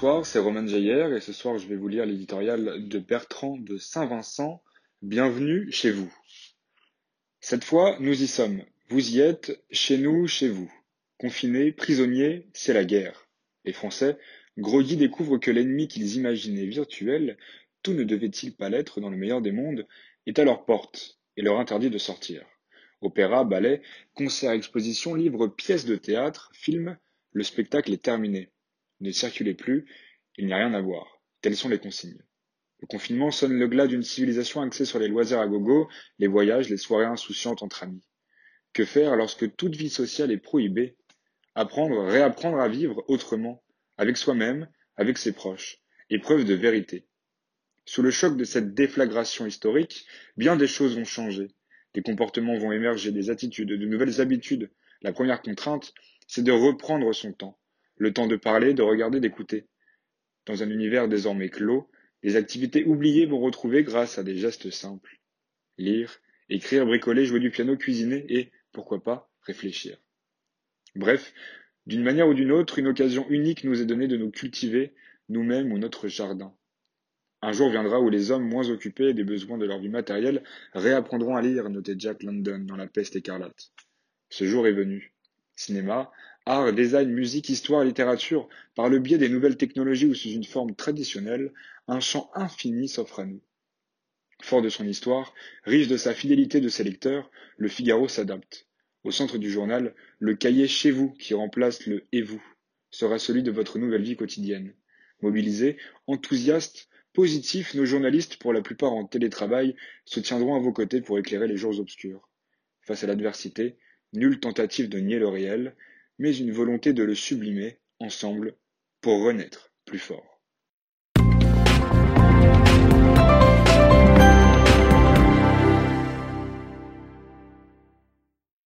Bonsoir, c'est Romain Jayer et ce soir je vais vous lire l'éditorial de Bertrand de Saint-Vincent. Bienvenue chez vous. Cette fois, nous y sommes. Vous y êtes, chez nous, chez vous. Confinés, prisonniers, c'est la guerre. Les Français, groggy, découvrent que l'ennemi qu'ils imaginaient virtuel, tout ne devait-il pas l'être dans le meilleur des mondes, est à leur porte et leur interdit de sortir. Opéra, ballet, concerts, expositions, livres, pièces de théâtre, films, le spectacle est terminé. Ne circulez plus, il n'y a rien à voir. Telles sont les consignes. Le confinement sonne le glas d'une civilisation axée sur les loisirs à gogo, les voyages, les soirées insouciantes entre amis. Que faire lorsque toute vie sociale est prohibée? Apprendre, réapprendre à vivre autrement, avec soi-même, avec ses proches. Épreuve de vérité. Sous le choc de cette déflagration historique, bien des choses vont changer. Des comportements vont émerger, des attitudes, de nouvelles habitudes. La première contrainte, c'est de reprendre son temps le temps de parler, de regarder, d'écouter. Dans un univers désormais clos, les activités oubliées vont retrouver grâce à des gestes simples. Lire, écrire, bricoler, jouer du piano, cuisiner et, pourquoi pas, réfléchir. Bref, d'une manière ou d'une autre, une occasion unique nous est donnée de nous cultiver, nous-mêmes ou notre jardin. Un jour viendra où les hommes moins occupés des besoins de leur vie matérielle réapprendront à lire, notait Jack London dans La peste écarlate. Ce jour est venu. Cinéma, art, design, musique, histoire, littérature, par le biais des nouvelles technologies ou sous une forme traditionnelle, un champ infini s'offre à nous. Fort de son histoire, riche de sa fidélité de ses lecteurs, le Figaro s'adapte. Au centre du journal, le cahier chez vous qui remplace le et vous sera celui de votre nouvelle vie quotidienne. Mobilisés, enthousiastes, positifs, nos journalistes, pour la plupart en télétravail, se tiendront à vos côtés pour éclairer les jours obscurs. Face à l'adversité, nulle tentative de nier le réel, mais une volonté de le sublimer, ensemble, pour renaître plus fort.